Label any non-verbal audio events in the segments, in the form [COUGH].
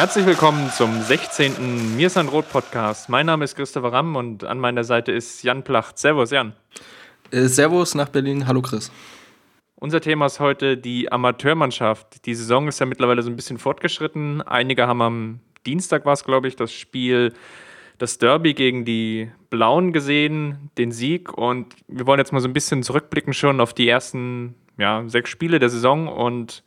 Herzlich willkommen zum 16. Mir ist Rot Podcast. Mein Name ist Christopher Ramm und an meiner Seite ist Jan Placht. Servus, Jan. Äh, servus nach Berlin. Hallo, Chris. Unser Thema ist heute die Amateurmannschaft. Die Saison ist ja mittlerweile so ein bisschen fortgeschritten. Einige haben am Dienstag, war es glaube ich, das Spiel, das Derby gegen die Blauen gesehen, den Sieg. Und wir wollen jetzt mal so ein bisschen zurückblicken schon auf die ersten ja, sechs Spiele der Saison und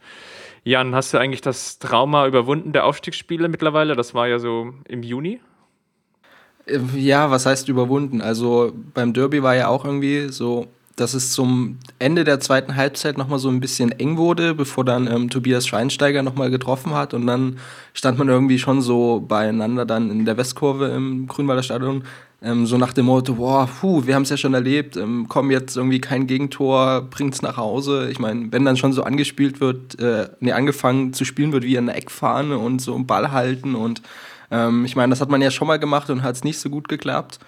Jan, hast du eigentlich das Trauma überwunden der Aufstiegsspiele mittlerweile? Das war ja so im Juni. Äh, ja, was heißt überwunden? Also beim Derby war ja auch irgendwie so, dass es zum Ende der zweiten Halbzeit nochmal so ein bisschen eng wurde, bevor dann ähm, Tobias Schweinsteiger nochmal getroffen hat. Und dann stand man irgendwie schon so beieinander dann in der Westkurve im Grünwalder Stadion ähm, so nach dem Motto, boah, puh, wir haben es ja schon erlebt, ähm, komm jetzt irgendwie kein Gegentor, bringt's nach Hause. Ich meine, wenn dann schon so angespielt wird, äh, nee, angefangen zu spielen wird wie eine Eckfahne und so einen Ball halten und ähm, ich meine, das hat man ja schon mal gemacht und hat es nicht so gut geklappt.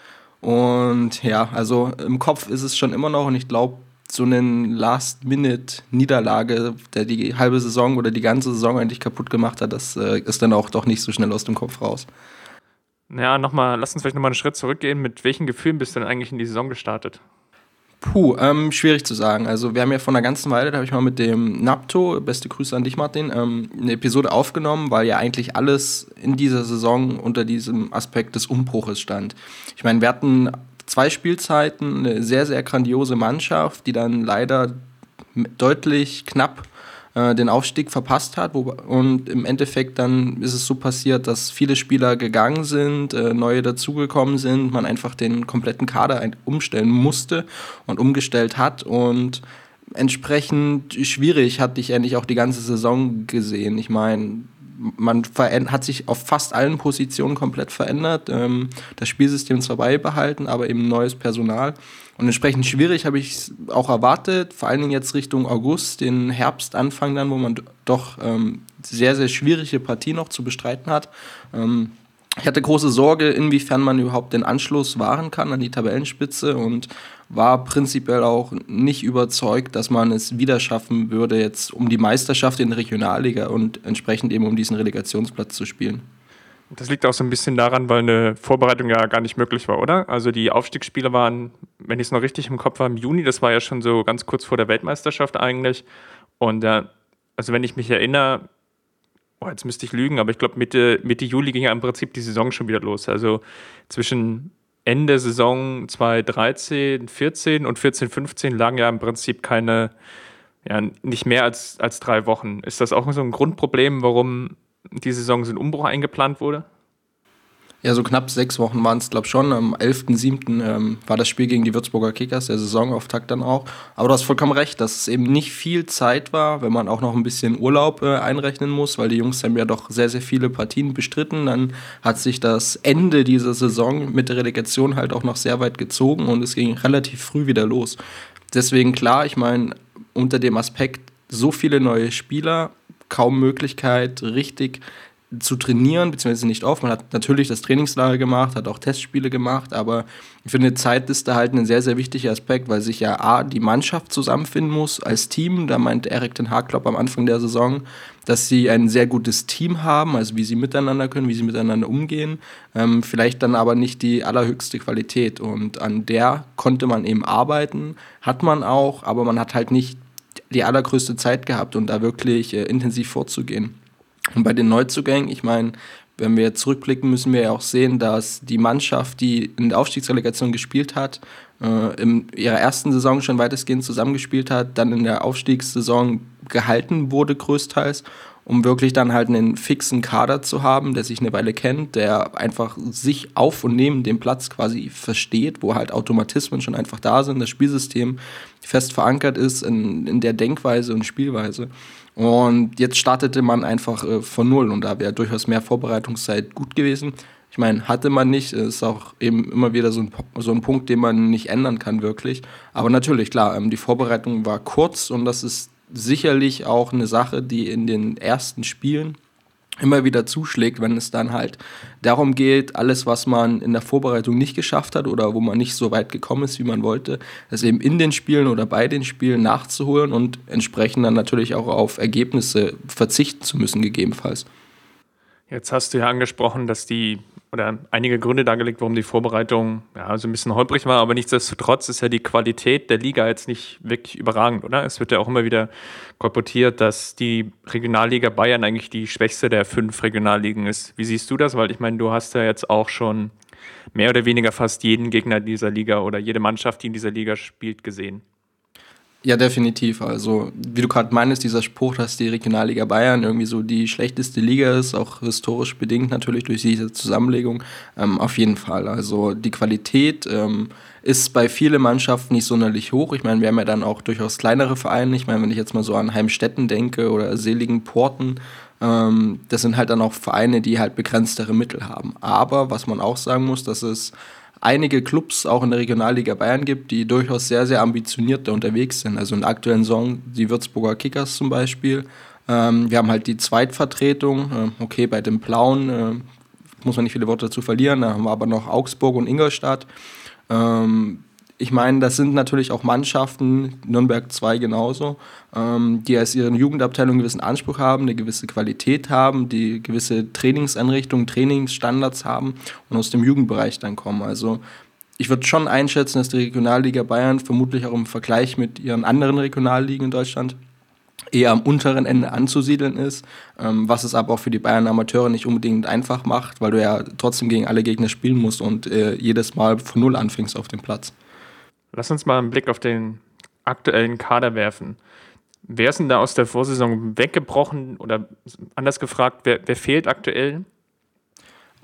Und ja, also im Kopf ist es schon immer noch und ich glaube, so eine Last-Minute-Niederlage, der die halbe Saison oder die ganze Saison eigentlich kaputt gemacht hat, das äh, ist dann auch doch nicht so schnell aus dem Kopf raus. Ja, nochmal, lass uns vielleicht nochmal einen Schritt zurückgehen. Mit welchen Gefühlen bist du denn eigentlich in die Saison gestartet? Puh, ähm, schwierig zu sagen. Also wir haben ja vor einer ganzen Weile, da habe ich mal mit dem Napto, beste Grüße an dich Martin, ähm, eine Episode aufgenommen, weil ja eigentlich alles in dieser Saison unter diesem Aspekt des Umbruches stand. Ich meine, wir hatten zwei Spielzeiten, eine sehr, sehr grandiose Mannschaft, die dann leider deutlich knapp äh, den Aufstieg verpasst hat. Wo, und im Endeffekt dann ist es so passiert, dass viele Spieler gegangen sind, äh, neue dazugekommen sind, man einfach den kompletten Kader umstellen musste und umgestellt hat. Und entsprechend schwierig hatte ich eigentlich auch die ganze Saison gesehen. Ich meine, man hat sich auf fast allen Positionen komplett verändert, ähm, das Spielsystem zwar beibehalten, aber eben neues Personal. Und entsprechend schwierig habe ich es auch erwartet, vor allen Dingen jetzt Richtung August, den Herbstanfang dann, wo man doch ähm, sehr, sehr schwierige Partie noch zu bestreiten hat. Ich hatte große Sorge, inwiefern man überhaupt den Anschluss wahren kann an die Tabellenspitze und war prinzipiell auch nicht überzeugt, dass man es wieder schaffen würde, jetzt um die Meisterschaft in der Regionalliga und entsprechend eben um diesen Relegationsplatz zu spielen. Das liegt auch so ein bisschen daran, weil eine Vorbereitung ja gar nicht möglich war, oder? Also die Aufstiegsspiele waren, wenn ich es noch richtig im Kopf habe, im Juni, das war ja schon so ganz kurz vor der Weltmeisterschaft eigentlich. Und äh, also wenn ich mich erinnere, oh, jetzt müsste ich lügen, aber ich glaube Mitte, Mitte Juli ging ja im Prinzip die Saison schon wieder los. Also zwischen Ende Saison 2013, 14 und 14, 15 lagen ja im Prinzip keine, ja, nicht mehr als, als drei Wochen. Ist das auch so ein Grundproblem, warum die Saison so ein Umbruch eingeplant wurde? Ja, so knapp sechs Wochen waren es, glaube ich, schon. Am 11.07. Ähm, war das Spiel gegen die Würzburger Kickers, der Saisonauftakt dann auch. Aber du hast vollkommen recht, dass es eben nicht viel Zeit war, wenn man auch noch ein bisschen Urlaub äh, einrechnen muss, weil die Jungs haben ja doch sehr, sehr viele Partien bestritten. Dann hat sich das Ende dieser Saison mit der Relegation halt auch noch sehr weit gezogen und es ging relativ früh wieder los. Deswegen klar, ich meine, unter dem Aspekt so viele neue Spieler, kaum Möglichkeit, richtig zu trainieren, beziehungsweise nicht oft. Man hat natürlich das Trainingslager gemacht, hat auch Testspiele gemacht, aber ich finde, Zeit ist da halt ein sehr, sehr wichtiger Aspekt, weil sich ja A, die Mannschaft zusammenfinden muss als Team. Da meint Erik den Haarklopp am Anfang der Saison, dass sie ein sehr gutes Team haben, also wie sie miteinander können, wie sie miteinander umgehen. Ähm, vielleicht dann aber nicht die allerhöchste Qualität. Und an der konnte man eben arbeiten, hat man auch, aber man hat halt nicht die allergrößte Zeit gehabt, um da wirklich äh, intensiv vorzugehen. Und bei den Neuzugängen, ich meine, wenn wir zurückblicken, müssen wir ja auch sehen, dass die Mannschaft, die in der Aufstiegsrelegation gespielt hat, äh, in ihrer ersten Saison schon weitestgehend zusammengespielt hat, dann in der Aufstiegssaison gehalten wurde größtenteils, um wirklich dann halt einen fixen Kader zu haben, der sich eine Weile kennt, der einfach sich auf und neben dem Platz quasi versteht, wo halt Automatismen schon einfach da sind, das Spielsystem fest verankert ist in, in der Denkweise und Spielweise. Und jetzt startete man einfach äh, von Null und da wäre durchaus mehr Vorbereitungszeit gut gewesen. Ich meine, hatte man nicht, ist auch eben immer wieder so ein, so ein Punkt, den man nicht ändern kann, wirklich. Aber natürlich, klar, ähm, die Vorbereitung war kurz und das ist sicherlich auch eine Sache, die in den ersten Spielen immer wieder zuschlägt, wenn es dann halt darum geht, alles, was man in der Vorbereitung nicht geschafft hat oder wo man nicht so weit gekommen ist, wie man wollte, das eben in den Spielen oder bei den Spielen nachzuholen und entsprechend dann natürlich auch auf Ergebnisse verzichten zu müssen, gegebenenfalls. Jetzt hast du ja angesprochen, dass die oder einige Gründe dargelegt, warum die Vorbereitung ja so ein bisschen holprig war, aber nichtsdestotrotz ist ja die Qualität der Liga jetzt nicht wirklich überragend, oder? Es wird ja auch immer wieder kolportiert, dass die Regionalliga Bayern eigentlich die schwächste der fünf Regionalligen ist. Wie siehst du das? Weil ich meine, du hast ja jetzt auch schon mehr oder weniger fast jeden Gegner dieser Liga oder jede Mannschaft, die in dieser Liga spielt, gesehen. Ja, definitiv. Also, wie du gerade meinst, dieser Spruch, dass die Regionalliga Bayern irgendwie so die schlechteste Liga ist, auch historisch bedingt natürlich durch diese Zusammenlegung, ähm, auf jeden Fall. Also, die Qualität ähm, ist bei vielen Mannschaften nicht sonderlich hoch. Ich meine, wir haben ja dann auch durchaus kleinere Vereine. Ich meine, wenn ich jetzt mal so an Heimstetten denke oder Seligen Porten, ähm, das sind halt dann auch Vereine, die halt begrenztere Mittel haben. Aber was man auch sagen muss, dass es einige Clubs auch in der Regionalliga Bayern gibt, die durchaus sehr, sehr ambitioniert da unterwegs sind. Also in der aktuellen Saison die Würzburger Kickers zum Beispiel. Ähm, wir haben halt die Zweitvertretung. Äh, okay, bei den Blauen äh, muss man nicht viele Worte dazu verlieren. Da haben wir aber noch Augsburg und Ingolstadt. Ähm, ich meine, das sind natürlich auch Mannschaften, Nürnberg 2 genauso, ähm, die als ihre Jugendabteilung einen gewissen Anspruch haben, eine gewisse Qualität haben, die gewisse Trainingseinrichtungen, Trainingsstandards haben und aus dem Jugendbereich dann kommen. Also ich würde schon einschätzen, dass die Regionalliga Bayern vermutlich auch im Vergleich mit ihren anderen Regionalligen in Deutschland eher am unteren Ende anzusiedeln ist, ähm, was es aber auch für die Bayern Amateure nicht unbedingt einfach macht, weil du ja trotzdem gegen alle Gegner spielen musst und äh, jedes Mal von Null anfängst auf dem Platz. Lass uns mal einen Blick auf den aktuellen Kader werfen. Wer ist denn da aus der Vorsaison weggebrochen oder anders gefragt, wer, wer fehlt aktuell?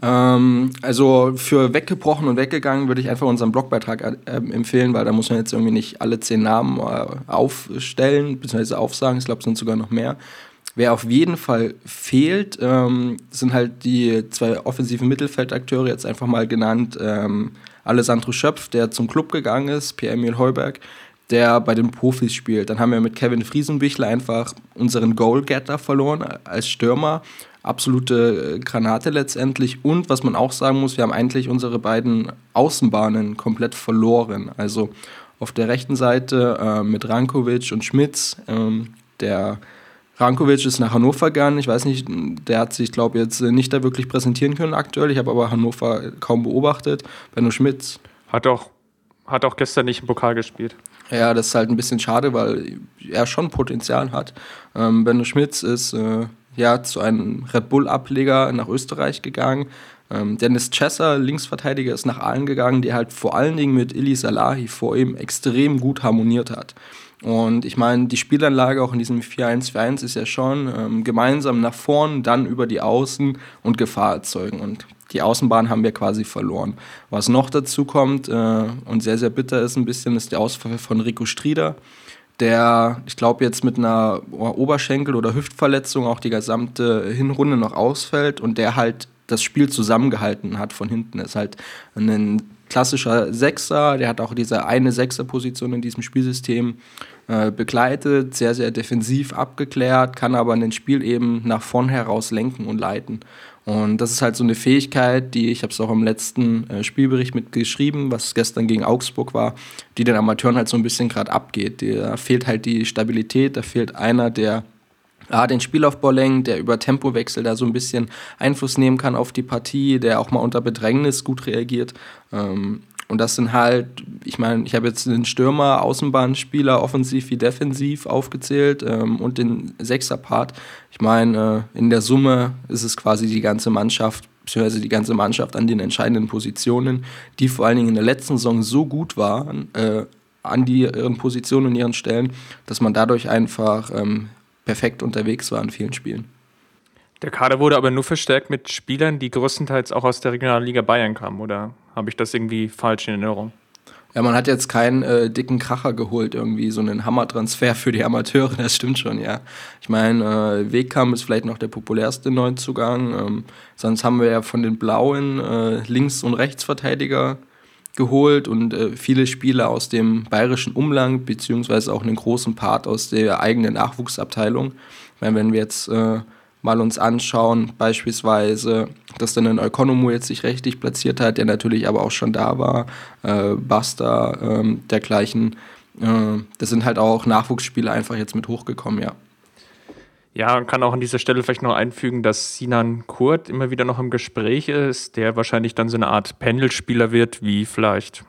Ähm, also für weggebrochen und weggegangen würde ich einfach unseren Blogbeitrag äh, empfehlen, weil da muss man jetzt irgendwie nicht alle zehn Namen äh, aufstellen bzw. aufsagen. Ich glaube, es sind sogar noch mehr. Wer auf jeden Fall fehlt, ähm, sind halt die zwei offensiven Mittelfeldakteure, jetzt einfach mal genannt. Ähm, Alessandro Schöpf, der zum Club gegangen ist, Pierre-Emil Heuberg, der bei den Profis spielt. Dann haben wir mit Kevin Friesenbichler einfach unseren Goalgetter verloren als Stürmer. Absolute äh, Granate letztendlich. Und was man auch sagen muss, wir haben eigentlich unsere beiden Außenbahnen komplett verloren. Also auf der rechten Seite äh, mit Rankovic und Schmitz, ähm, der Rankovic ist nach Hannover gegangen. Ich weiß nicht, der hat sich, glaube ich, jetzt nicht da wirklich präsentieren können aktuell. Ich habe aber Hannover kaum beobachtet. Benno Schmitz. Hat auch, hat auch gestern nicht im Pokal gespielt. Ja, das ist halt ein bisschen schade, weil er schon Potenzial hat. Ähm, Benno Schmitz ist äh, ja zu einem Red Bull-Ableger nach Österreich gegangen. Ähm, Dennis Chesser, Linksverteidiger, ist nach Aalen gegangen, der halt vor allen Dingen mit Ili Salahi vor ihm extrem gut harmoniert hat. Und ich meine, die Spielanlage auch in diesem 4-1-4-1 ist ja schon ähm, gemeinsam nach vorn, dann über die Außen und Gefahr erzeugen. Und die Außenbahn haben wir quasi verloren. Was noch dazu kommt äh, und sehr, sehr bitter ist ein bisschen, ist der Ausfall von Rico Strieder, der, ich glaube, jetzt mit einer Oberschenkel- oder Hüftverletzung auch die gesamte Hinrunde noch ausfällt und der halt das Spiel zusammengehalten hat von hinten. Ist halt ein klassischer Sechser, der hat auch diese eine Sechser-Position in diesem Spielsystem äh, begleitet, sehr, sehr defensiv abgeklärt, kann aber ein Spiel eben nach vorn heraus lenken und leiten. Und das ist halt so eine Fähigkeit, die, ich habe es auch im letzten äh, Spielbericht mitgeschrieben, was gestern gegen Augsburg war, die den Amateuren halt so ein bisschen gerade abgeht. Da fehlt halt die Stabilität, da fehlt einer, der ja, den Spielaufbau lenkt, der über Tempowechsel da so ein bisschen Einfluss nehmen kann auf die Partie, der auch mal unter Bedrängnis gut reagiert. Ähm, und das sind halt, ich meine, ich habe jetzt den Stürmer, Außenbahnspieler, offensiv wie defensiv aufgezählt ähm, und den Sechser-Part. Ich meine, äh, in der Summe ist es quasi die ganze Mannschaft, beziehungsweise die ganze Mannschaft an den entscheidenden Positionen, die vor allen Dingen in der letzten Saison so gut waren, äh, an die, ihren Positionen und ihren Stellen, dass man dadurch einfach ähm, perfekt unterwegs war in vielen Spielen. Der Kader wurde aber nur verstärkt mit Spielern, die größtenteils auch aus der Regionalliga Bayern kamen, oder habe ich das irgendwie falsch in Erinnerung? Ja, man hat jetzt keinen äh, dicken Kracher geholt, irgendwie so einen Hammertransfer für die Amateure, das stimmt schon, ja. Ich meine, äh, Wegkamp ist vielleicht noch der populärste Neuzugang. Ähm, sonst haben wir ja von den Blauen äh, Links- und Rechtsverteidiger geholt und äh, viele Spieler aus dem bayerischen Umland, beziehungsweise auch einen großen Part aus der eigenen Nachwuchsabteilung. Ich meine, wenn wir jetzt äh, mal uns anschauen, beispielsweise, dass dann ein Ökonomo jetzt sich rechtlich platziert hat, der natürlich aber auch schon da war, äh, Basta, äh, dergleichen. Äh, das sind halt auch Nachwuchsspieler einfach jetzt mit hochgekommen, ja. Ja, man kann auch an dieser Stelle vielleicht noch einfügen, dass Sinan Kurt immer wieder noch im Gespräch ist, der wahrscheinlich dann so eine Art Pendelspieler wird, wie vielleicht,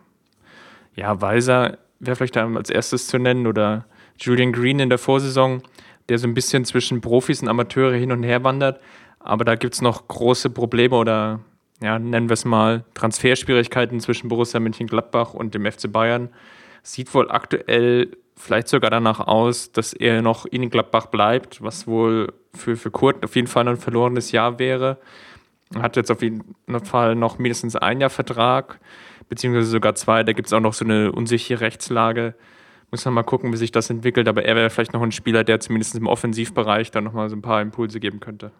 ja, Weiser wäre vielleicht als erstes zu nennen oder Julian Green in der Vorsaison der so ein bisschen zwischen Profis und Amateure hin und her wandert. Aber da gibt es noch große Probleme oder ja, nennen wir es mal Transferschwierigkeiten zwischen Borussia Mönchengladbach und dem FC Bayern. Sieht wohl aktuell vielleicht sogar danach aus, dass er noch in Gladbach bleibt, was wohl für, für Kurt auf jeden Fall ein verlorenes Jahr wäre. Er hat jetzt auf jeden Fall noch mindestens ein Jahr Vertrag, beziehungsweise sogar zwei. Da gibt es auch noch so eine unsichere Rechtslage. Muss man mal gucken, wie sich das entwickelt, aber er wäre vielleicht noch ein Spieler, der zumindest im Offensivbereich dann nochmal so ein paar Impulse geben könnte.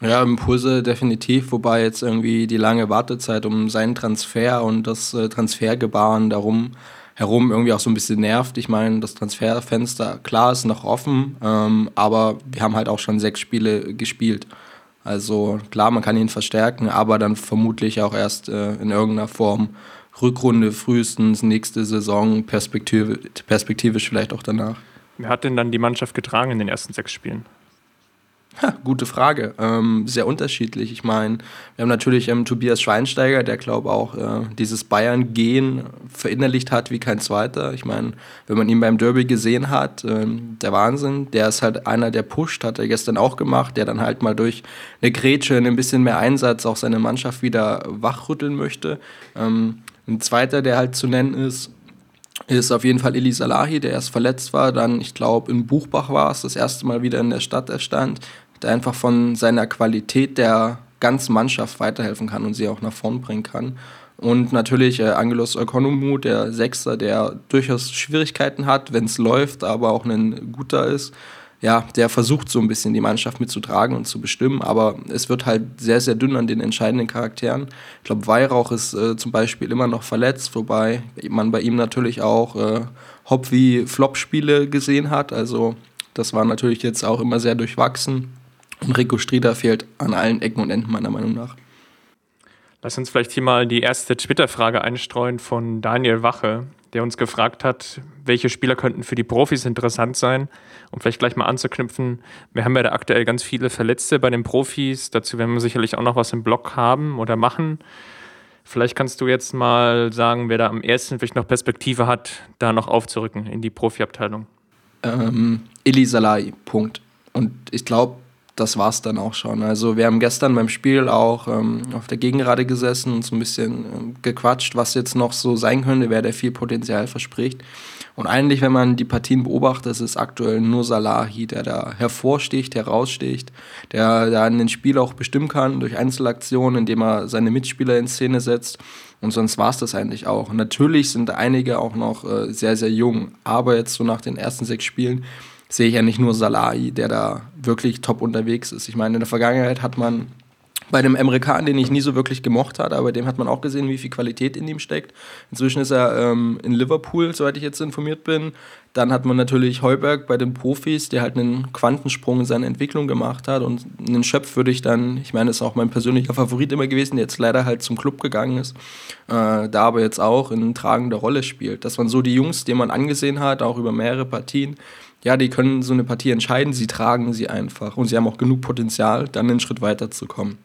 Ja, Impulse definitiv, wobei jetzt irgendwie die lange Wartezeit um seinen Transfer und das äh, Transfergebaren darum herum irgendwie auch so ein bisschen nervt. Ich meine, das Transferfenster, klar, ist noch offen, ähm, aber wir haben halt auch schon sechs Spiele gespielt. Also klar, man kann ihn verstärken, aber dann vermutlich auch erst äh, in irgendeiner Form Rückrunde frühestens, nächste Saison, Perspektive, perspektivisch vielleicht auch danach. Wer hat denn dann die Mannschaft getragen in den ersten sechs Spielen? Ha, gute Frage. Ähm, sehr unterschiedlich. Ich meine, wir haben natürlich ähm, Tobias Schweinsteiger, der glaube auch äh, dieses Bayern-Gehen verinnerlicht hat wie kein zweiter. Ich meine, wenn man ihn beim Derby gesehen hat, ähm, der Wahnsinn. Der ist halt einer, der pusht, hat er gestern auch gemacht, der dann halt mal durch eine Grätsche, ein bisschen mehr Einsatz auch seine Mannschaft wieder wachrütteln möchte. Ähm, ein zweiter, der halt zu nennen ist, ist auf jeden Fall Eli Salahi, der erst verletzt war, dann, ich glaube, in Buchbach war es, das erste Mal wieder in der Stadt erstand, der einfach von seiner Qualität der ganzen Mannschaft weiterhelfen kann und sie auch nach vorn bringen kann. Und natürlich äh, Angelos Ökonomou, der Sechster, der durchaus Schwierigkeiten hat, wenn es läuft, aber auch ein guter ist ja, der versucht so ein bisschen die Mannschaft mitzutragen und zu bestimmen, aber es wird halt sehr, sehr dünn an den entscheidenden Charakteren. Ich glaube, Weihrauch ist äh, zum Beispiel immer noch verletzt, wobei man bei ihm natürlich auch äh, Hop wie Flop-Spiele gesehen hat. Also das war natürlich jetzt auch immer sehr durchwachsen. Und Rico Strieder fehlt an allen Ecken und Enden meiner Meinung nach. Lass uns vielleicht hier mal die erste Twitter-Frage einstreuen von Daniel Wache der uns gefragt hat, welche Spieler könnten für die Profis interessant sein. Um vielleicht gleich mal anzuknüpfen, wir haben ja da aktuell ganz viele Verletzte bei den Profis. Dazu werden wir sicherlich auch noch was im Blog haben oder machen. Vielleicht kannst du jetzt mal sagen, wer da am ersten vielleicht noch Perspektive hat, da noch aufzurücken in die Profiabteilung. Ähm, Eli Salai, Punkt. Und ich glaube, das war es dann auch schon. Also wir haben gestern beim Spiel auch ähm, auf der Gegengrade gesessen und so ein bisschen ähm, gequatscht, was jetzt noch so sein könnte, wer der viel Potenzial verspricht. Und eigentlich, wenn man die Partien beobachtet, ist es aktuell nur Salahi, der da hervorsticht, heraussticht, der da in den Spiel auch bestimmen kann durch Einzelaktionen, indem er seine Mitspieler in Szene setzt. Und sonst war es das eigentlich auch. Natürlich sind einige auch noch äh, sehr, sehr jung. Aber jetzt so nach den ersten sechs Spielen sehe ich ja nicht nur Salai, der da wirklich top unterwegs ist. Ich meine, in der Vergangenheit hat man bei dem Amerikaner, den ich nie so wirklich gemocht habe, aber dem hat man auch gesehen, wie viel Qualität in ihm steckt. Inzwischen ist er ähm, in Liverpool, soweit ich jetzt informiert bin. Dann hat man natürlich Heuberg bei den Profis, der halt einen Quantensprung in seiner Entwicklung gemacht hat. Und einen Schöpf würde ich dann, ich meine, ist auch mein persönlicher Favorit immer gewesen, der jetzt leider halt zum Club gegangen ist, äh, da aber jetzt auch in tragender Rolle spielt. Dass man so die Jungs, die man angesehen hat, auch über mehrere Partien, ja, die können so eine Partie entscheiden, sie tragen sie einfach und sie haben auch genug Potenzial, dann einen Schritt weiter zu kommen.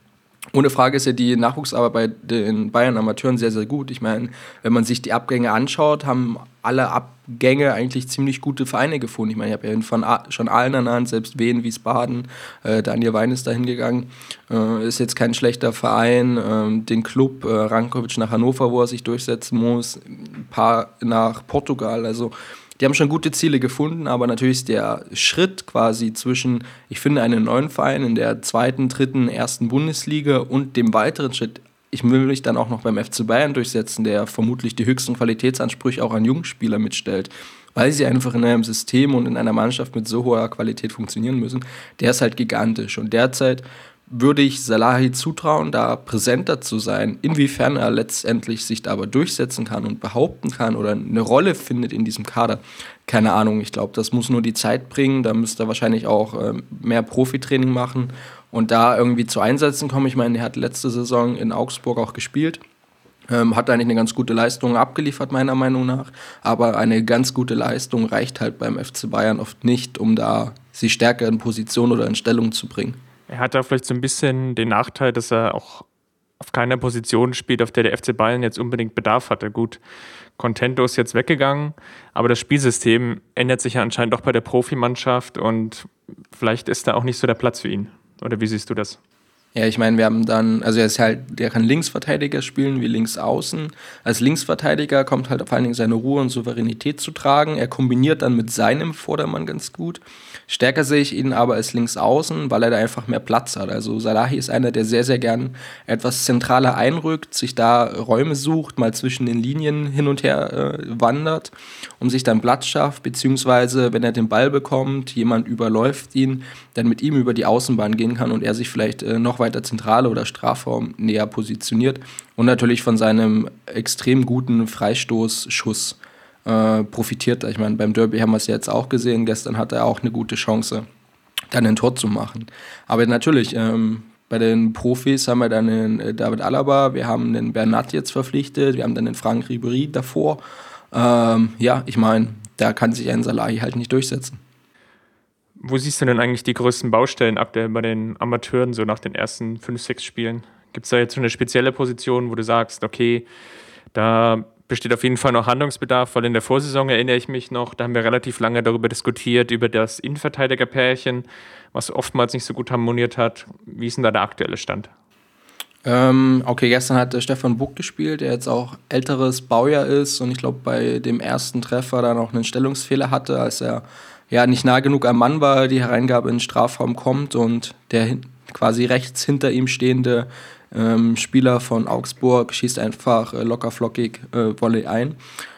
Ohne Frage ist ja die Nachwuchsarbeit bei den Bayern Amateuren sehr, sehr gut. Ich meine, wenn man sich die Abgänge anschaut, haben alle Abgänge eigentlich ziemlich gute Vereine gefunden. Ich meine, ich habe ja von schon allen ernannt, selbst Wien, Wiesbaden, äh, Daniel Wein ist da hingegangen. Äh, ist jetzt kein schlechter Verein. Äh, den Club äh, Rankovic nach Hannover, wo er sich durchsetzen muss, ein paar nach Portugal. Also die haben schon gute Ziele gefunden, aber natürlich ist der Schritt quasi zwischen, ich finde einen neuen Verein in der zweiten, dritten, ersten Bundesliga und dem weiteren Schritt ich will mich dann auch noch beim FC Bayern durchsetzen, der vermutlich die höchsten Qualitätsansprüche auch an Jugendspieler mitstellt, weil sie einfach in einem System und in einer Mannschaft mit so hoher Qualität funktionieren müssen, der ist halt gigantisch. Und derzeit würde ich Salahi zutrauen, da präsenter zu sein. Inwiefern er letztendlich sich da aber durchsetzen kann und behaupten kann oder eine Rolle findet in diesem Kader, keine Ahnung. Ich glaube, das muss nur die Zeit bringen. Da müsste er wahrscheinlich auch äh, mehr Profitraining machen und da irgendwie zu Einsätzen kommen. Ich meine, er hat letzte Saison in Augsburg auch gespielt. Ähm, hat eigentlich eine ganz gute Leistung abgeliefert, meiner Meinung nach. Aber eine ganz gute Leistung reicht halt beim FC Bayern oft nicht, um da sie stärker in Position oder in Stellung zu bringen. Er hat da vielleicht so ein bisschen den Nachteil, dass er auch auf keiner Position spielt, auf der der FC Bayern jetzt unbedingt Bedarf hatte. Gut, Contento ist jetzt weggegangen, aber das Spielsystem ändert sich ja anscheinend auch bei der Profimannschaft und vielleicht ist da auch nicht so der Platz für ihn. Oder wie siehst du das? Ja, ich meine, wir haben dann, also er ist halt, der kann Linksverteidiger spielen wie Linksaußen. Als Linksverteidiger kommt halt vor allen Dingen seine Ruhe und Souveränität zu tragen. Er kombiniert dann mit seinem Vordermann ganz gut. Stärker sehe ich ihn aber als Linksaußen, weil er da einfach mehr Platz hat. Also Salahi ist einer, der sehr, sehr gern etwas zentraler einrückt, sich da Räume sucht, mal zwischen den Linien hin und her äh, wandert, um sich dann Platz schafft, beziehungsweise wenn er den Ball bekommt, jemand überläuft ihn, dann mit ihm über die Außenbahn gehen kann und er sich vielleicht äh, noch weiter Zentrale oder Strafraum näher positioniert und natürlich von seinem extrem guten Freistoßschuss äh, profitiert. Ich meine, beim Derby haben wir es jetzt auch gesehen. Gestern hat er auch eine gute Chance, dann ein Tor zu machen. Aber natürlich, ähm, bei den Profis haben wir dann den äh, David Alaba, wir haben den Bernat jetzt verpflichtet, wir haben dann den Frank Ribery davor. Ähm, ja, ich meine, da kann sich ein Salahi halt nicht durchsetzen. Wo siehst du denn eigentlich die größten Baustellen ab der, bei den Amateuren, so nach den ersten fünf, sechs Spielen? Gibt es da jetzt so eine spezielle Position, wo du sagst, okay, da besteht auf jeden Fall noch Handlungsbedarf, weil in der Vorsaison erinnere ich mich noch, da haben wir relativ lange darüber diskutiert, über das Innenverteidigerpärchen, was oftmals nicht so gut harmoniert hat. Wie ist denn da der aktuelle Stand? Ähm, okay, gestern hat Stefan Buck gespielt, der jetzt auch älteres Baujahr ist und ich glaube bei dem ersten Treffer dann auch einen Stellungsfehler hatte, als er ja nicht nah genug am Mann war, die Hereingabe in den Strafraum kommt und der quasi rechts hinter ihm stehende ähm, Spieler von Augsburg schießt einfach äh, locker flockig äh, Volley ein.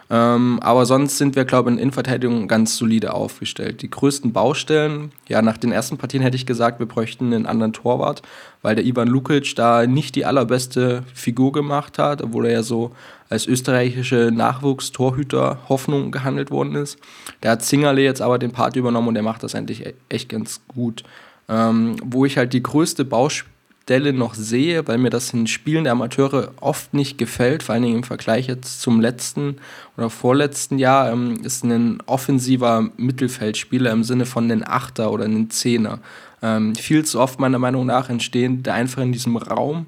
Ähm, aber sonst sind wir, glaube ich, in Innenverteidigung ganz solide aufgestellt. Die größten Baustellen, ja, nach den ersten Partien hätte ich gesagt, wir bräuchten einen anderen Torwart, weil der Ivan Lukic da nicht die allerbeste Figur gemacht hat, obwohl er ja so als österreichische Nachwuchstorhüter Hoffnung gehandelt worden ist. Der hat Zingerle jetzt aber den Part übernommen und der macht das eigentlich e-, echt ganz gut. Ähm, wo ich halt die größte Baustelle Stelle noch sehe, weil mir das in Spielen der Amateure oft nicht gefällt, vor allen Dingen im Vergleich jetzt zum letzten oder vorletzten Jahr, ähm, ist ein offensiver Mittelfeldspieler im Sinne von einen Achter oder einen Zehner. Ähm, viel zu oft meiner Meinung nach entstehen da einfach in diesem Raum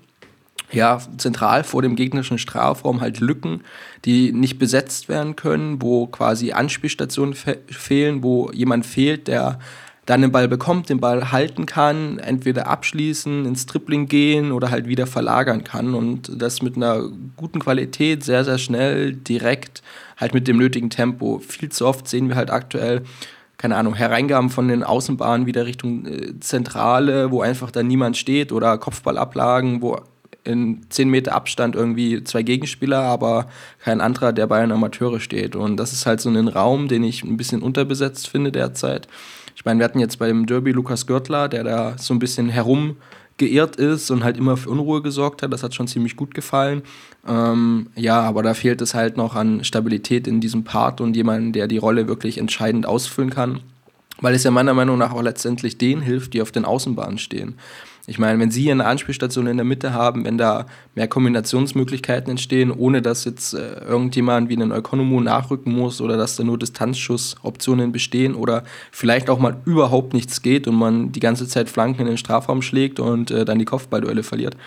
ja, zentral vor dem gegnerischen Strafraum halt Lücken, die nicht besetzt werden können, wo quasi Anspielstationen fe fehlen, wo jemand fehlt, der dann den Ball bekommt, den Ball halten kann, entweder abschließen, ins Tripling gehen oder halt wieder verlagern kann und das mit einer guten Qualität, sehr, sehr schnell, direkt, halt mit dem nötigen Tempo. Viel zu oft sehen wir halt aktuell, keine Ahnung, Hereingaben von den Außenbahnen wieder Richtung äh, Zentrale, wo einfach da niemand steht oder Kopfballablagen, wo in 10 Meter Abstand irgendwie zwei Gegenspieler, aber kein anderer, der bei einem Amateure steht. Und das ist halt so ein Raum, den ich ein bisschen unterbesetzt finde derzeit. Ich meine, wir hatten jetzt beim Derby Lukas Görtler, der da so ein bisschen herumgeirrt ist und halt immer für Unruhe gesorgt hat. Das hat schon ziemlich gut gefallen. Ähm, ja, aber da fehlt es halt noch an Stabilität in diesem Part und jemanden, der die Rolle wirklich entscheidend ausfüllen kann. Weil es ja meiner Meinung nach auch letztendlich denen hilft, die auf den Außenbahnen stehen. Ich meine, wenn Sie eine Anspielstation in der Mitte haben, wenn da mehr Kombinationsmöglichkeiten entstehen, ohne dass jetzt äh, irgendjemand wie einen Ökonomo nachrücken muss oder dass da nur Distanzschussoptionen bestehen oder vielleicht auch mal überhaupt nichts geht und man die ganze Zeit Flanken in den Strafraum schlägt und äh, dann die Kopfballduelle verliert.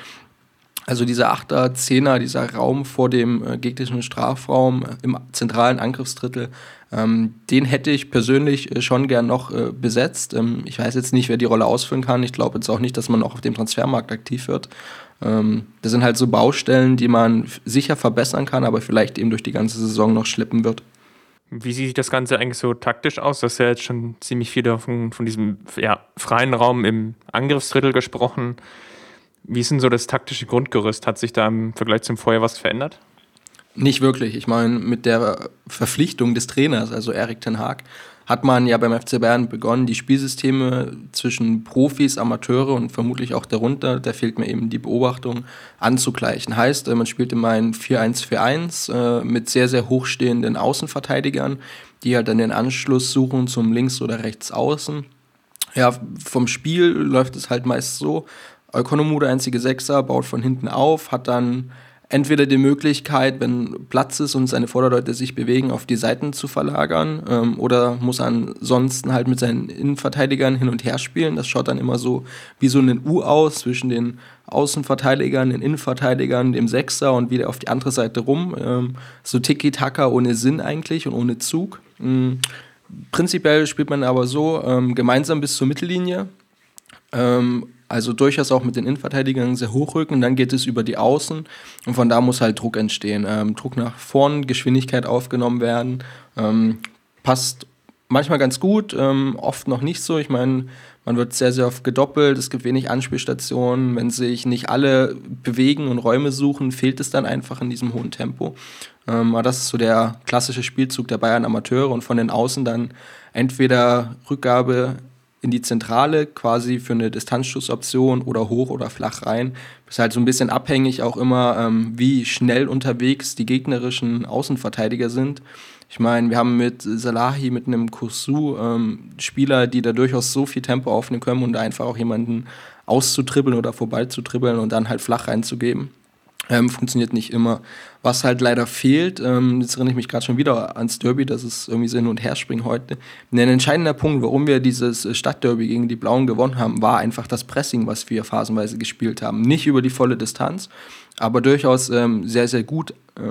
Also dieser Achter, Zehner, dieser Raum vor dem äh, gegnerischen Strafraum äh, im zentralen Angriffsdrittel, ähm, den hätte ich persönlich äh, schon gern noch äh, besetzt. Ähm, ich weiß jetzt nicht, wer die Rolle ausfüllen kann. Ich glaube jetzt auch nicht, dass man auch auf dem Transfermarkt aktiv wird. Ähm, das sind halt so Baustellen, die man sicher verbessern kann, aber vielleicht eben durch die ganze Saison noch schleppen wird. Wie sieht das Ganze eigentlich so taktisch aus? Du hast ja jetzt schon ziemlich viel davon, von diesem ja, freien Raum im Angriffsdrittel gesprochen. Wie ist denn so das taktische Grundgerüst? Hat sich da im Vergleich zum Vorjahr was verändert? Nicht wirklich. Ich meine, mit der Verpflichtung des Trainers, also Erik Ten Haag, hat man ja beim FC Bayern begonnen, die Spielsysteme zwischen Profis, Amateure und vermutlich auch darunter, da fehlt mir eben die Beobachtung, anzugleichen. Heißt, äh, man spielt immer ein 4-1-4-1 äh, mit sehr, sehr hochstehenden Außenverteidigern, die halt dann den Anschluss suchen zum Links- oder Rechtsaußen. Ja, vom Spiel läuft es halt meist so, Ökonomu, der einzige Sechser, baut von hinten auf, hat dann entweder die Möglichkeit, wenn Platz ist und seine Vorderleute sich bewegen, auf die Seiten zu verlagern ähm, oder muss ansonsten halt mit seinen Innenverteidigern hin und her spielen. Das schaut dann immer so wie so ein U aus zwischen den Außenverteidigern, den Innenverteidigern, dem Sechser und wieder auf die andere Seite rum. Ähm, so Tiki-Taka ohne Sinn eigentlich und ohne Zug. Ähm, prinzipiell spielt man aber so ähm, gemeinsam bis zur Mittellinie. Also durchaus auch mit den Innenverteidigern sehr hochrücken. Dann geht es über die Außen und von da muss halt Druck entstehen. Ähm, Druck nach vorn, Geschwindigkeit aufgenommen werden. Ähm, passt manchmal ganz gut, ähm, oft noch nicht so. Ich meine, man wird sehr, sehr oft gedoppelt, es gibt wenig Anspielstationen. Wenn sich nicht alle bewegen und Räume suchen, fehlt es dann einfach in diesem hohen Tempo. Ähm, aber das ist so der klassische Spielzug der Bayern Amateure und von den Außen dann entweder Rückgabe in die Zentrale quasi für eine Distanzschussoption oder hoch oder flach rein. Ist halt so ein bisschen abhängig auch immer, ähm, wie schnell unterwegs die gegnerischen Außenverteidiger sind. Ich meine, wir haben mit Salahi, mit einem Kursu ähm, Spieler, die da durchaus so viel Tempo aufnehmen können und da einfach auch jemanden auszutribbeln oder vorbeizutribbeln und dann halt flach reinzugeben. Ähm, funktioniert nicht immer. Was halt leider fehlt, ähm, jetzt erinnere ich mich gerade schon wieder ans Derby, das ist irgendwie so hin und her springen heute. Ein entscheidender Punkt, warum wir dieses Stadtderby gegen die Blauen gewonnen haben, war einfach das Pressing, was wir phasenweise gespielt haben. Nicht über die volle Distanz, aber durchaus ähm, sehr, sehr gut, äh,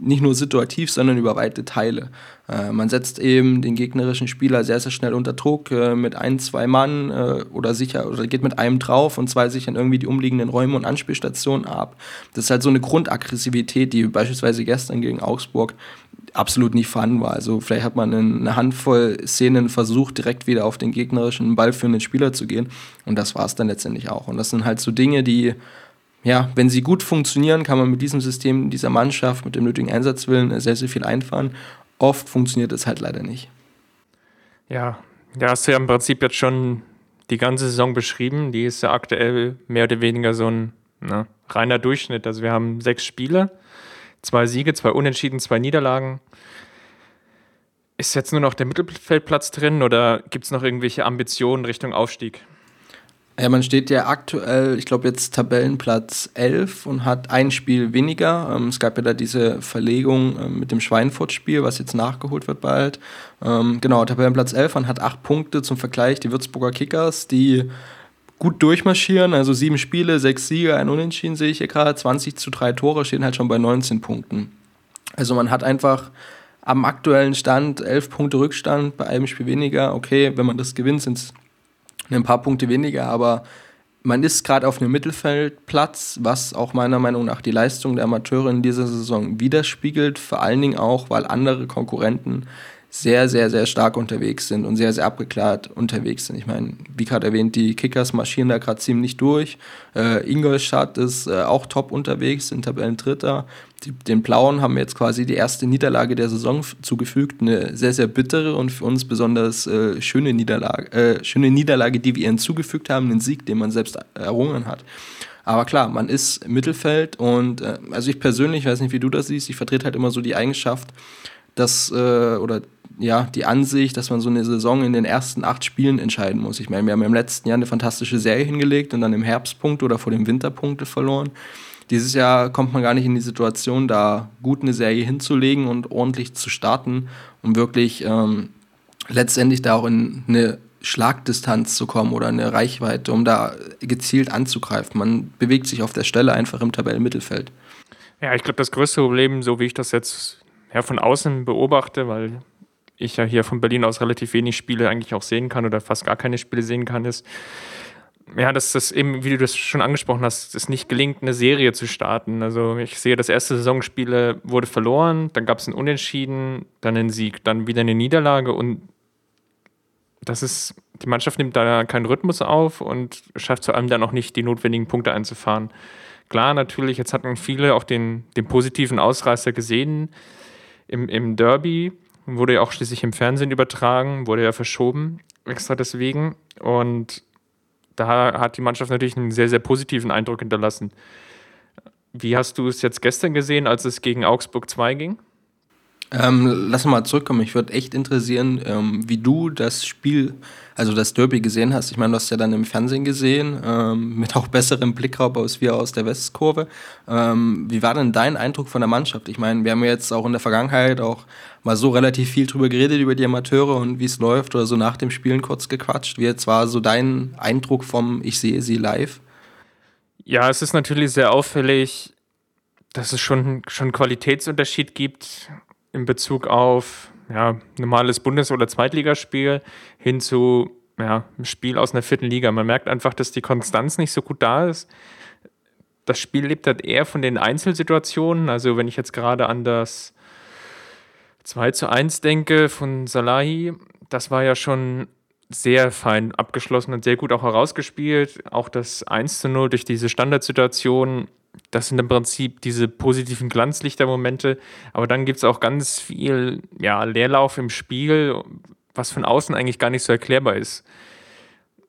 nicht nur situativ, sondern über weite Teile. Äh, man setzt eben den gegnerischen Spieler sehr, sehr schnell unter Druck äh, mit ein, zwei Mann äh, oder sicher oder geht mit einem drauf und zwei sichern irgendwie die umliegenden Räume und Anspielstationen ab. Das ist halt so eine Grundaggressivität, die beispielsweise gestern gegen Augsburg absolut nicht vorhanden war. Also vielleicht hat man eine Handvoll Szenen versucht, direkt wieder auf den gegnerischen Ball für einen Spieler zu gehen und das war es dann letztendlich auch. Und das sind halt so Dinge, die ja, wenn sie gut funktionieren, kann man mit diesem System, dieser Mannschaft, mit dem nötigen Einsatzwillen sehr, sehr viel einfahren. Oft funktioniert es halt leider nicht. Ja, ja, hast du ja im Prinzip jetzt schon die ganze Saison beschrieben. Die ist ja aktuell mehr oder weniger so ein ne, reiner Durchschnitt. Also wir haben sechs Spiele, zwei Siege, zwei Unentschieden, zwei Niederlagen. Ist jetzt nur noch der Mittelfeldplatz drin oder gibt es noch irgendwelche Ambitionen Richtung Aufstieg? Ja, man steht ja aktuell, ich glaube jetzt Tabellenplatz 11 und hat ein Spiel weniger. Ähm, es gab ja da diese Verlegung ähm, mit dem Schweinfurt-Spiel, was jetzt nachgeholt wird bald. Ähm, genau, Tabellenplatz 11 und hat acht Punkte zum Vergleich. Die Würzburger Kickers, die gut durchmarschieren, also sieben Spiele, sechs Siege, ein Unentschieden sehe ich hier gerade, 20 zu drei Tore, stehen halt schon bei 19 Punkten. Also man hat einfach am aktuellen Stand elf Punkte Rückstand, bei einem Spiel weniger. Okay, wenn man das gewinnt, sind es ein paar Punkte weniger, aber man ist gerade auf einem Mittelfeldplatz, was auch meiner Meinung nach die Leistung der Amateure in dieser Saison widerspiegelt, vor allen Dingen auch, weil andere Konkurrenten sehr, sehr, sehr stark unterwegs sind und sehr, sehr abgeklärt unterwegs sind. Ich meine, wie gerade erwähnt, die Kickers marschieren da gerade ziemlich durch. Äh, Ingolstadt ist äh, auch top unterwegs, sind Tabellendritter. Die, den Blauen haben jetzt quasi die erste Niederlage der Saison zugefügt. Eine sehr, sehr bittere und für uns besonders äh, schöne, Niederlage, äh, schöne Niederlage, die wir ihnen zugefügt haben, einen Sieg, den man selbst errungen hat. Aber klar, man ist im Mittelfeld und äh, also ich persönlich, weiß nicht, wie du das siehst, ich vertrete halt immer so die Eigenschaft, dass, äh, oder ja, die Ansicht, dass man so eine Saison in den ersten acht Spielen entscheiden muss. Ich meine, wir haben im letzten Jahr eine fantastische Serie hingelegt und dann im Herbstpunkt oder vor dem Winterpunkte verloren. Dieses Jahr kommt man gar nicht in die Situation, da gut eine Serie hinzulegen und ordentlich zu starten, um wirklich ähm, letztendlich da auch in eine Schlagdistanz zu kommen oder eine Reichweite, um da gezielt anzugreifen. Man bewegt sich auf der Stelle einfach im Tabellenmittelfeld. Ja, ich glaube, das größte Problem, so wie ich das jetzt ja, von außen beobachte, weil ich ja hier von Berlin aus relativ wenig Spiele eigentlich auch sehen kann oder fast gar keine Spiele sehen kann, ist, ja, dass das eben, wie du das schon angesprochen hast, es nicht gelingt, eine Serie zu starten. Also ich sehe, das erste Saisonspiel wurde verloren, dann gab es ein Unentschieden, dann einen Sieg, dann wieder eine Niederlage und das ist, die Mannschaft nimmt da keinen Rhythmus auf und schafft vor allem dann auch nicht die notwendigen Punkte einzufahren. Klar, natürlich, jetzt hatten viele auch den, den positiven Ausreißer gesehen im, im Derby. Wurde ja auch schließlich im Fernsehen übertragen, wurde ja verschoben, extra deswegen. Und da hat die Mannschaft natürlich einen sehr, sehr positiven Eindruck hinterlassen. Wie hast du es jetzt gestern gesehen, als es gegen Augsburg 2 ging? Ähm, lass mal zurückkommen. Ich würde echt interessieren, ähm, wie du das Spiel, also das Derby gesehen hast. Ich meine, du hast ja dann im Fernsehen gesehen, ähm, mit auch besserem Blickraub als wir aus der Westkurve. Ähm, wie war denn dein Eindruck von der Mannschaft? Ich meine, wir haben ja jetzt auch in der Vergangenheit auch mal so relativ viel drüber geredet, über die Amateure und wie es läuft oder so nach dem Spielen kurz gequatscht. Wie jetzt war so dein Eindruck vom Ich sehe sie live? Ja, es ist natürlich sehr auffällig, dass es schon, schon einen Qualitätsunterschied gibt in Bezug auf ja, normales Bundes- oder Zweitligaspiel hin zu ja, einem Spiel aus einer vierten Liga. Man merkt einfach, dass die Konstanz nicht so gut da ist. Das Spiel lebt halt eher von den Einzelsituationen. Also wenn ich jetzt gerade an das 2 zu 1 denke von Salahi, das war ja schon sehr fein abgeschlossen und sehr gut auch herausgespielt. Auch das 1 zu 0 durch diese Standardsituation das sind im Prinzip diese positiven Glanzlichtermomente, aber dann gibt es auch ganz viel ja, Leerlauf im Spiel, was von außen eigentlich gar nicht so erklärbar ist.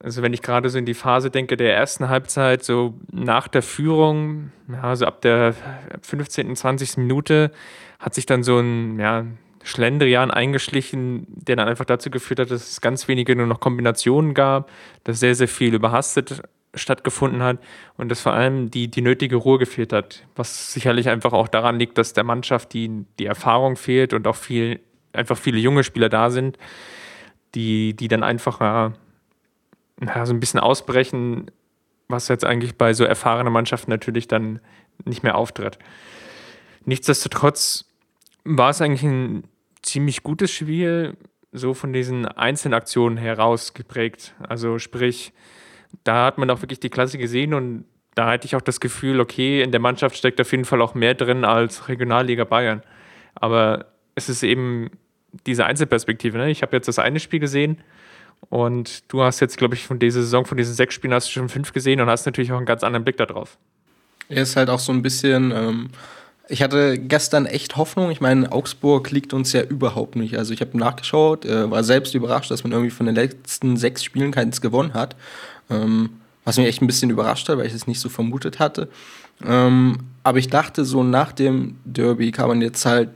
Also wenn ich gerade so in die Phase denke der ersten Halbzeit, so nach der Führung, also ab der 15., 20. Minute, hat sich dann so ein ja, Schlendrian eingeschlichen, der dann einfach dazu geführt hat, dass es ganz wenige nur noch Kombinationen gab, dass sehr, sehr viel überhastet stattgefunden hat und dass vor allem die, die nötige Ruhe gefehlt hat, was sicherlich einfach auch daran liegt, dass der Mannschaft die, die Erfahrung fehlt und auch viel, einfach viele junge Spieler da sind, die, die dann einfach ja, ja, so ein bisschen ausbrechen, was jetzt eigentlich bei so erfahrenen Mannschaften natürlich dann nicht mehr auftritt. Nichtsdestotrotz war es eigentlich ein ziemlich gutes Spiel, so von diesen einzelnen Aktionen heraus geprägt. Also sprich, da hat man auch wirklich die Klasse gesehen und da hatte ich auch das Gefühl, okay, in der Mannschaft steckt auf jeden Fall auch mehr drin als Regionalliga Bayern. Aber es ist eben diese Einzelperspektive. Ne? Ich habe jetzt das eine Spiel gesehen und du hast jetzt, glaube ich, von dieser Saison, von diesen sechs Spielen hast du schon fünf gesehen und hast natürlich auch einen ganz anderen Blick darauf. Er ist halt auch so ein bisschen. Ähm ich hatte gestern echt Hoffnung. Ich meine, Augsburg liegt uns ja überhaupt nicht. Also ich habe nachgeschaut, äh, war selbst überrascht, dass man irgendwie von den letzten sechs Spielen keins gewonnen hat. Ähm, was mich echt ein bisschen überrascht hat, weil ich es nicht so vermutet hatte. Ähm, aber ich dachte, so nach dem Derby kann man jetzt halt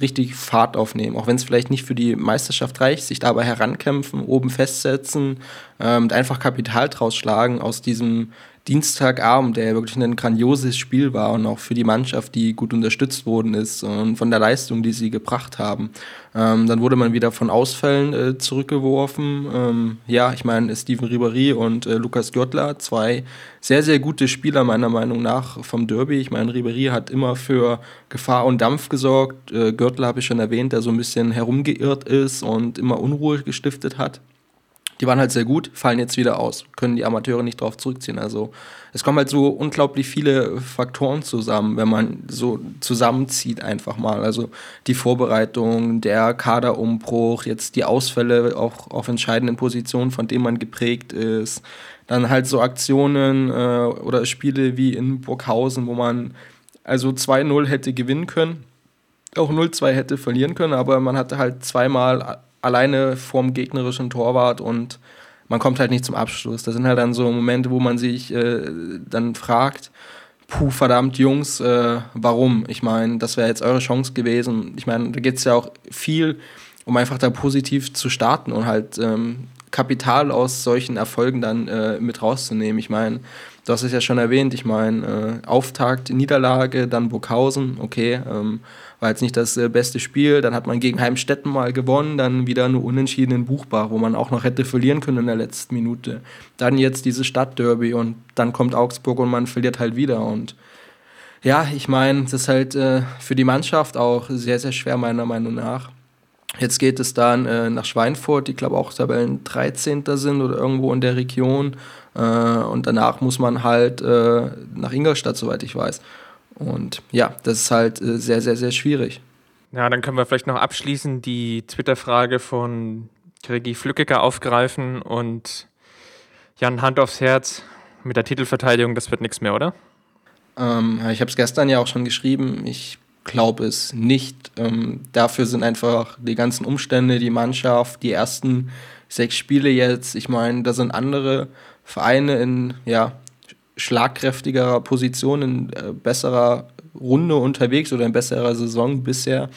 richtig Fahrt aufnehmen, auch wenn es vielleicht nicht für die Meisterschaft reicht, sich dabei herankämpfen, oben festsetzen ähm, und einfach Kapital draus schlagen aus diesem Dienstagabend, der wirklich ein grandioses Spiel war und auch für die Mannschaft, die gut unterstützt worden ist und von der Leistung, die sie gebracht haben. Ähm, dann wurde man wieder von Ausfällen äh, zurückgeworfen. Ähm, ja, ich meine, Steven Ribéry und äh, Lukas Göttler, zwei sehr, sehr gute Spieler meiner Meinung nach vom Derby. Ich meine, Ribéry hat immer für Gefahr und Dampf gesorgt. Äh, Görtler habe ich schon erwähnt, der so ein bisschen herumgeirrt ist und immer Unruhe gestiftet hat die waren halt sehr gut, fallen jetzt wieder aus, können die Amateure nicht drauf zurückziehen. Also es kommen halt so unglaublich viele Faktoren zusammen, wenn man so zusammenzieht einfach mal. Also die Vorbereitung, der Kaderumbruch, jetzt die Ausfälle auch auf entscheidenden Positionen, von denen man geprägt ist. Dann halt so Aktionen äh, oder Spiele wie in Burghausen, wo man also 2-0 hätte gewinnen können, auch 0-2 hätte verlieren können, aber man hatte halt zweimal alleine vorm gegnerischen Torwart und man kommt halt nicht zum Abschluss. Das sind halt dann so Momente, wo man sich äh, dann fragt, puh, verdammt, Jungs, äh, warum? Ich meine, das wäre jetzt eure Chance gewesen. Ich meine, da geht es ja auch viel, um einfach da positiv zu starten und halt ähm, Kapital aus solchen Erfolgen dann äh, mit rauszunehmen. Ich meine, du hast es ja schon erwähnt, ich meine, äh, Auftakt, Niederlage, dann Burghausen, okay, ähm, war jetzt nicht das äh, beste Spiel. Dann hat man gegen Heimstetten mal gewonnen, dann wieder nur unentschieden in Buchbach, wo man auch noch hätte verlieren können in der letzten Minute. Dann jetzt dieses Stadtderby und dann kommt Augsburg und man verliert halt wieder. Und ja, ich meine, das ist halt äh, für die Mannschaft auch sehr, sehr schwer, meiner Meinung nach. Jetzt geht es dann äh, nach Schweinfurt, die glaube auch Tabellen 13. sind oder irgendwo in der Region. Äh, und danach muss man halt äh, nach Ingolstadt, soweit ich weiß. Und ja, das ist halt äh, sehr, sehr, sehr schwierig. Ja, dann können wir vielleicht noch abschließen die Twitter-Frage von Gregi Flückiger aufgreifen und Jan Hand aufs Herz mit der Titelverteidigung, das wird nichts mehr, oder? Ähm, ich habe es gestern ja auch schon geschrieben. Ich glaube es nicht. Ähm, dafür sind einfach die ganzen Umstände, die Mannschaft, die ersten sechs Spiele jetzt. Ich meine, da sind andere Vereine in ja, schlagkräftigerer Position, in äh, besserer Runde unterwegs oder in besserer Saison bisher,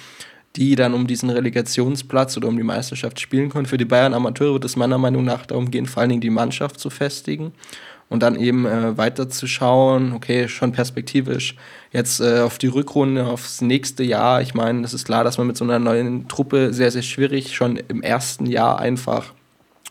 die dann um diesen Relegationsplatz oder um die Meisterschaft spielen können. Für die Bayern Amateure wird es meiner Meinung nach darum gehen, vor allen Dingen die Mannschaft zu festigen und dann eben äh, weiter okay, schon perspektivisch jetzt äh, auf die Rückrunde, aufs nächste Jahr. Ich meine, es ist klar, dass man mit so einer neuen Truppe sehr, sehr schwierig schon im ersten Jahr einfach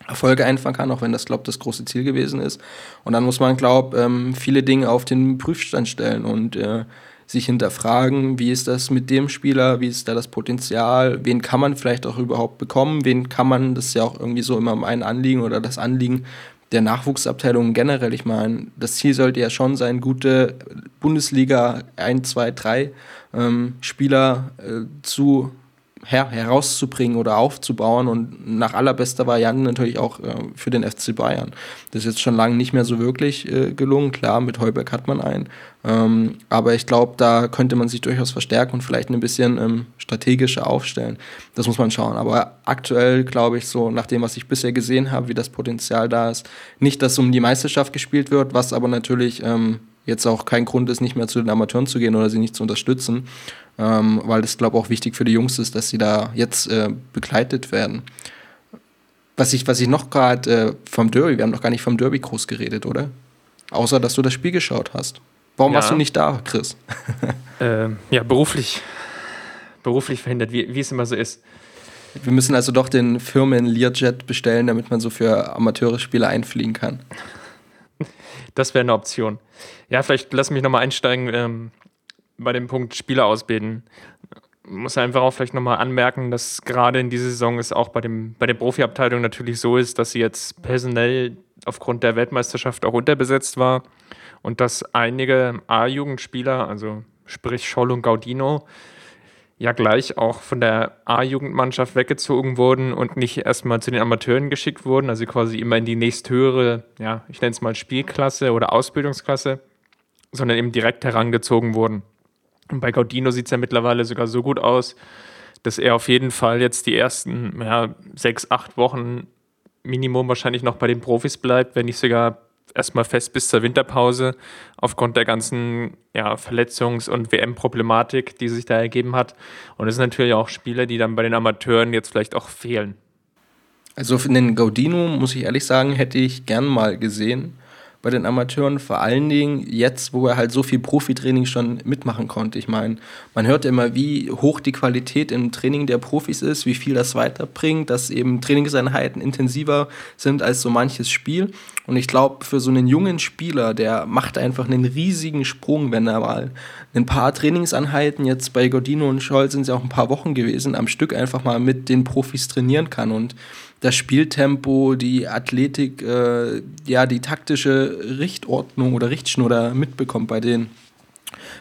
Erfolge einfangen kann, auch wenn das, glaube ich, das große Ziel gewesen ist. Und dann muss man, glaube ähm, viele Dinge auf den Prüfstand stellen und äh, sich hinterfragen, wie ist das mit dem Spieler, wie ist da das Potenzial, wen kann man vielleicht auch überhaupt bekommen, wen kann man, das ist ja auch irgendwie so immer mein Anliegen oder das Anliegen der Nachwuchsabteilung generell. Ich meine, das Ziel sollte ja schon sein, gute Bundesliga 1, 2, 3 ähm, Spieler äh, zu her herauszubringen oder aufzubauen und nach allerbester Variante natürlich auch äh, für den FC Bayern. Das ist jetzt schon lange nicht mehr so wirklich äh, gelungen. Klar, mit Heuberg hat man einen. Ähm, aber ich glaube, da könnte man sich durchaus verstärken und vielleicht ein bisschen ähm, strategischer aufstellen. Das muss man schauen. Aber aktuell glaube ich so, nach dem, was ich bisher gesehen habe, wie das Potenzial da ist, nicht, dass um die Meisterschaft gespielt wird, was aber natürlich ähm, jetzt auch kein Grund ist, nicht mehr zu den Amateuren zu gehen oder sie nicht zu unterstützen ähm, weil es, glaube ich, auch wichtig für die Jungs ist, dass sie da jetzt äh, begleitet werden. Was ich, was ich noch gerade äh, vom Derby, wir haben noch gar nicht vom Derby groß geredet, oder? Außer, dass du das Spiel geschaut hast. Warum ja. warst du nicht da, Chris? [LAUGHS] ähm, ja, beruflich. Beruflich verhindert, wie, wie es immer so ist. Wir müssen also doch den Firmen Learjet bestellen, damit man so für Amateure-Spiele einfliegen kann. Das wäre eine Option. Ja, vielleicht lass mich nochmal einsteigen. Ähm, bei dem Punkt Spieler ausbilden. Muss einfach auch vielleicht nochmal anmerken, dass gerade in dieser Saison es auch bei, dem, bei der Profiabteilung natürlich so ist, dass sie jetzt personell aufgrund der Weltmeisterschaft auch unterbesetzt war und dass einige A-Jugendspieler, also sprich Scholl und Gaudino, ja gleich auch von der A-Jugendmannschaft weggezogen wurden und nicht erstmal zu den Amateuren geschickt wurden, also quasi immer in die nächsthöhere, ja, ich nenne es mal Spielklasse oder Ausbildungsklasse, sondern eben direkt herangezogen wurden. Und bei Gaudino sieht es ja mittlerweile sogar so gut aus, dass er auf jeden Fall jetzt die ersten ja, sechs, acht Wochen Minimum wahrscheinlich noch bei den Profis bleibt, wenn nicht sogar erstmal fest bis zur Winterpause, aufgrund der ganzen ja, Verletzungs- und WM-Problematik, die sich da ergeben hat. Und es sind natürlich auch Spieler, die dann bei den Amateuren jetzt vielleicht auch fehlen. Also für den Gaudino, muss ich ehrlich sagen, hätte ich gern mal gesehen bei den Amateuren, vor allen Dingen jetzt, wo er halt so viel Profitraining schon mitmachen konnte. Ich meine, man hört immer, wie hoch die Qualität im Training der Profis ist, wie viel das weiterbringt, dass eben Trainingseinheiten intensiver sind als so manches Spiel. Und ich glaube, für so einen jungen Spieler, der macht einfach einen riesigen Sprung, wenn er mal ein paar Trainingseinheiten, jetzt bei Gordino und Scholl sind es ja auch ein paar Wochen gewesen, am Stück einfach mal mit den Profis trainieren kann. Und das Spieltempo, die Athletik, äh, ja, die taktische Richtordnung oder Richtschnur mitbekommt bei den,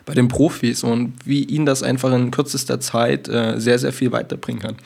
bei den Profis und wie ihn das einfach in kürzester Zeit äh, sehr, sehr viel weiterbringen kann.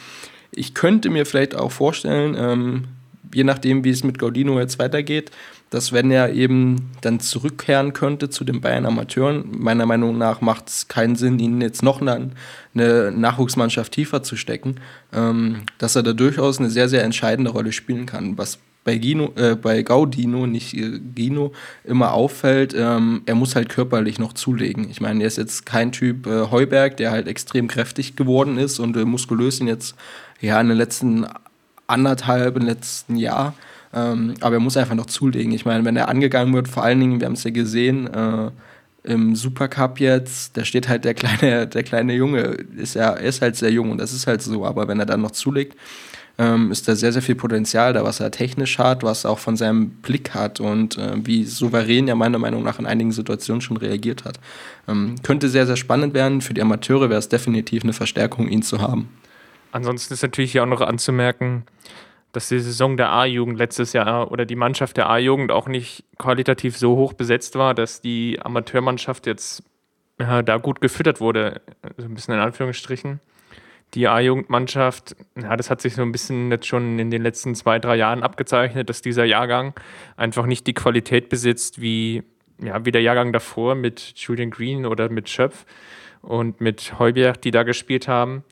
Ich könnte mir vielleicht auch vorstellen, ähm, je nachdem, wie es mit Gaudino jetzt weitergeht, dass wenn er eben dann zurückkehren könnte zu den Bayern Amateuren, meiner Meinung nach macht es keinen Sinn, ihn jetzt noch eine, eine Nachwuchsmannschaft tiefer zu stecken, ähm, dass er da durchaus eine sehr, sehr entscheidende Rolle spielen kann. Was bei, Gino, äh, bei Gaudino, nicht äh, Gino, immer auffällt, ähm, er muss halt körperlich noch zulegen. Ich meine, er ist jetzt kein Typ äh, Heuberg, der halt extrem kräftig geworden ist und äh, muskulös ihn jetzt ja in den letzten anderthalb, im letzten Jahr ähm, aber er muss einfach noch zulegen. Ich meine, wenn er angegangen wird, vor allen Dingen, wir haben es ja gesehen, äh, im Supercup jetzt, da steht halt der kleine, [LAUGHS] der kleine Junge, ist ja, er ist halt sehr jung und das ist halt so, aber wenn er dann noch zulegt, ähm, ist da sehr, sehr viel Potenzial da, was er technisch hat, was er auch von seinem Blick hat und äh, wie souverän er meiner Meinung nach in einigen Situationen schon reagiert hat. Ähm, könnte sehr, sehr spannend werden. Für die Amateure wäre es definitiv eine Verstärkung, ihn zu haben. Ansonsten ist natürlich hier auch noch anzumerken, dass die Saison der A-Jugend letztes Jahr oder die Mannschaft der A-Jugend auch nicht qualitativ so hoch besetzt war, dass die Amateurmannschaft jetzt ja, da gut gefüttert wurde, so ein bisschen in Anführungsstrichen. die A-Jugendmannschaft, ja, das hat sich so ein bisschen jetzt schon in den letzten zwei, drei Jahren abgezeichnet, dass dieser Jahrgang einfach nicht die Qualität besitzt wie, ja, wie der Jahrgang davor mit Julian Green oder mit Schöpf und mit Heuberg, die da gespielt haben.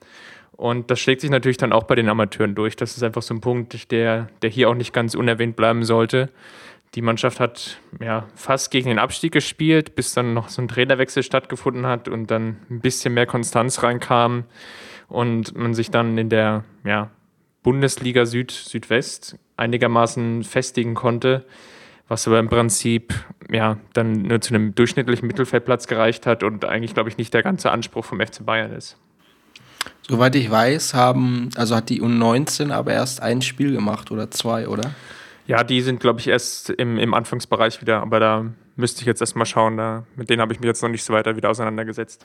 Und das schlägt sich natürlich dann auch bei den Amateuren durch. Das ist einfach so ein Punkt, der, der hier auch nicht ganz unerwähnt bleiben sollte. Die Mannschaft hat ja, fast gegen den Abstieg gespielt, bis dann noch so ein Trainerwechsel stattgefunden hat und dann ein bisschen mehr Konstanz reinkam und man sich dann in der ja, Bundesliga Süd, Südwest einigermaßen festigen konnte, was aber im Prinzip ja dann nur zu einem durchschnittlichen Mittelfeldplatz gereicht hat und eigentlich, glaube ich, nicht der ganze Anspruch vom FC Bayern ist. Soweit ich weiß, haben, also hat die U19 aber erst ein Spiel gemacht oder zwei, oder? Ja, die sind, glaube ich, erst im, im Anfangsbereich wieder, aber da müsste ich jetzt erstmal schauen. Da, mit denen habe ich mich jetzt noch nicht so weiter wieder auseinandergesetzt.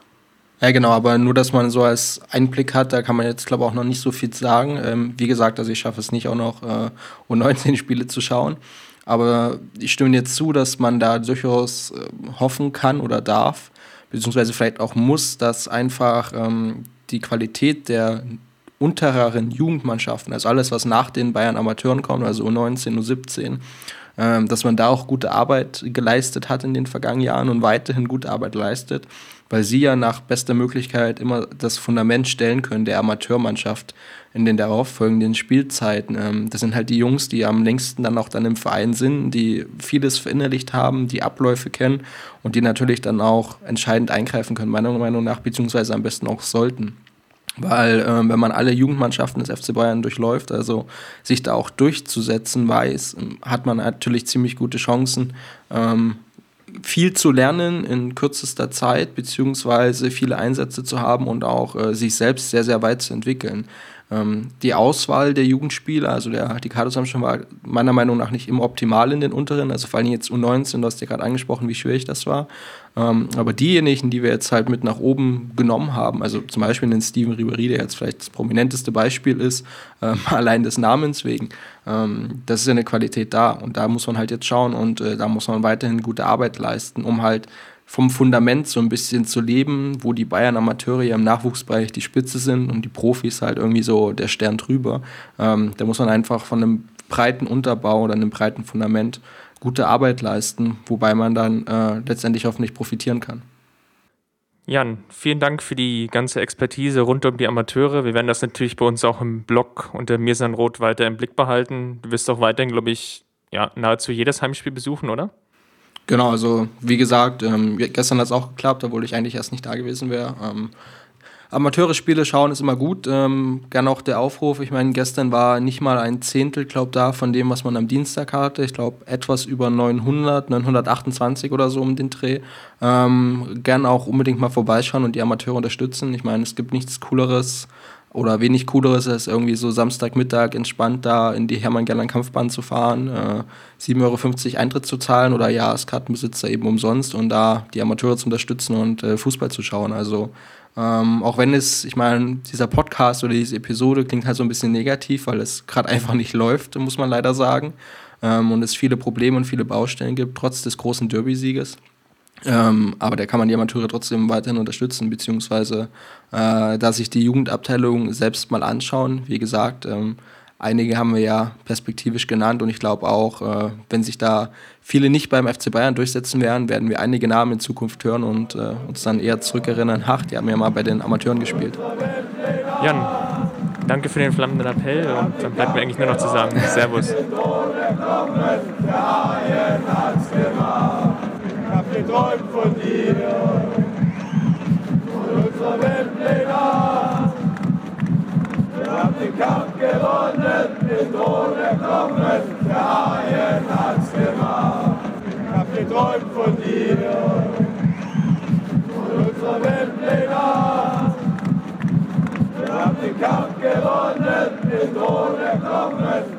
Ja, genau, aber nur, dass man so als Einblick hat, da kann man jetzt, glaube ich, auch noch nicht so viel sagen. Ähm, wie gesagt, also ich schaffe es nicht, auch noch äh, U19-Spiele zu schauen. Aber ich stimme dir zu, dass man da durchaus äh, hoffen kann oder darf, beziehungsweise vielleicht auch muss, dass einfach ähm, die Qualität der untereren Jugendmannschaften, also alles, was nach den Bayern Amateuren kommt, also U19, U17, ähm, dass man da auch gute Arbeit geleistet hat in den vergangenen Jahren und weiterhin gute Arbeit leistet, weil sie ja nach bester Möglichkeit immer das Fundament stellen können der Amateurmannschaft in den darauffolgenden Spielzeiten. Ähm, das sind halt die Jungs, die am längsten dann auch dann im Verein sind, die vieles verinnerlicht haben, die Abläufe kennen und die natürlich dann auch entscheidend eingreifen können, meiner Meinung nach, beziehungsweise am besten auch sollten. Weil äh, wenn man alle Jugendmannschaften des FC Bayern durchläuft, also sich da auch durchzusetzen weiß, ähm, hat man natürlich ziemlich gute Chancen, ähm, viel zu lernen in kürzester Zeit, beziehungsweise viele Einsätze zu haben und auch äh, sich selbst sehr, sehr weit zu entwickeln. Ähm, die Auswahl der Jugendspieler, also der, die Kaderzusammenstellung war meiner Meinung nach nicht immer optimal in den unteren, also vor allem jetzt U19, du hast ja gerade angesprochen, wie schwierig das war. Ähm, aber diejenigen, die wir jetzt halt mit nach oben genommen haben, also zum Beispiel den Steven Ribéry, der jetzt vielleicht das prominenteste Beispiel ist, ähm, [LAUGHS] allein des Namens wegen, ähm, das ist ja eine Qualität da und da muss man halt jetzt schauen und äh, da muss man weiterhin gute Arbeit leisten, um halt vom Fundament so ein bisschen zu leben, wo die Bayern Amateure ja im Nachwuchsbereich die Spitze sind und die Profis halt irgendwie so der Stern drüber. Ähm, da muss man einfach von einem breiten Unterbau oder einem breiten Fundament gute Arbeit leisten, wobei man dann äh, letztendlich hoffentlich profitieren kann. Jan, vielen Dank für die ganze Expertise rund um die Amateure. Wir werden das natürlich bei uns auch im Blog unter Mirsan Roth weiter im Blick behalten. Du wirst auch weiterhin, glaube ich, ja, nahezu jedes Heimspiel besuchen, oder? Genau, also wie gesagt, ähm, gestern hat es auch geklappt, obwohl ich eigentlich erst nicht da gewesen wäre. Ähm, Amateure-Spiele schauen ist immer gut. Ähm, Gerne auch der Aufruf. Ich meine, gestern war nicht mal ein Zehntel, glaube da, von dem, was man am Dienstag hatte. Ich glaube, etwas über 900, 928 oder so um den Dreh. Ähm, gerne auch unbedingt mal vorbeischauen und die Amateure unterstützen. Ich meine, es gibt nichts Cooleres oder wenig Cooleres als irgendwie so Samstagmittag entspannt da in die Hermann-Gerland-Kampfbahn zu fahren, äh, 7,50 Euro Eintritt zu zahlen oder Jahreskartenbesitzer eben umsonst und da die Amateure zu unterstützen und äh, Fußball zu schauen. Also ähm, auch wenn es, ich meine, dieser Podcast oder diese Episode klingt halt so ein bisschen negativ, weil es gerade [LAUGHS] einfach nicht läuft, muss man leider sagen. Ähm, und es viele Probleme und viele Baustellen gibt, trotz des großen Derby-Sieges. Ähm, aber da kann man die Amateure trotzdem weiterhin unterstützen, beziehungsweise äh, da sich die Jugendabteilung selbst mal anschauen. Wie gesagt, ähm, einige haben wir ja perspektivisch genannt und ich glaube auch, äh, wenn sich da viele nicht beim FC Bayern durchsetzen werden, werden wir einige Namen in Zukunft hören und äh, uns dann eher zurückerinnern, ach, die haben ja mal bei den Amateuren gespielt. Jan, danke für den flammenden Appell und dann bleibt mir eigentlich nur noch zu sagen, Servus geträumt von dir, von unserer Weltpläne. Wir haben den Kampf gewonnen, den Thron erklommen, der Haien hat's gemacht. Ich hab geträumt von dir, von unserer Weltpläne. Wir haben den Kampf gewonnen, den Thron erklommen,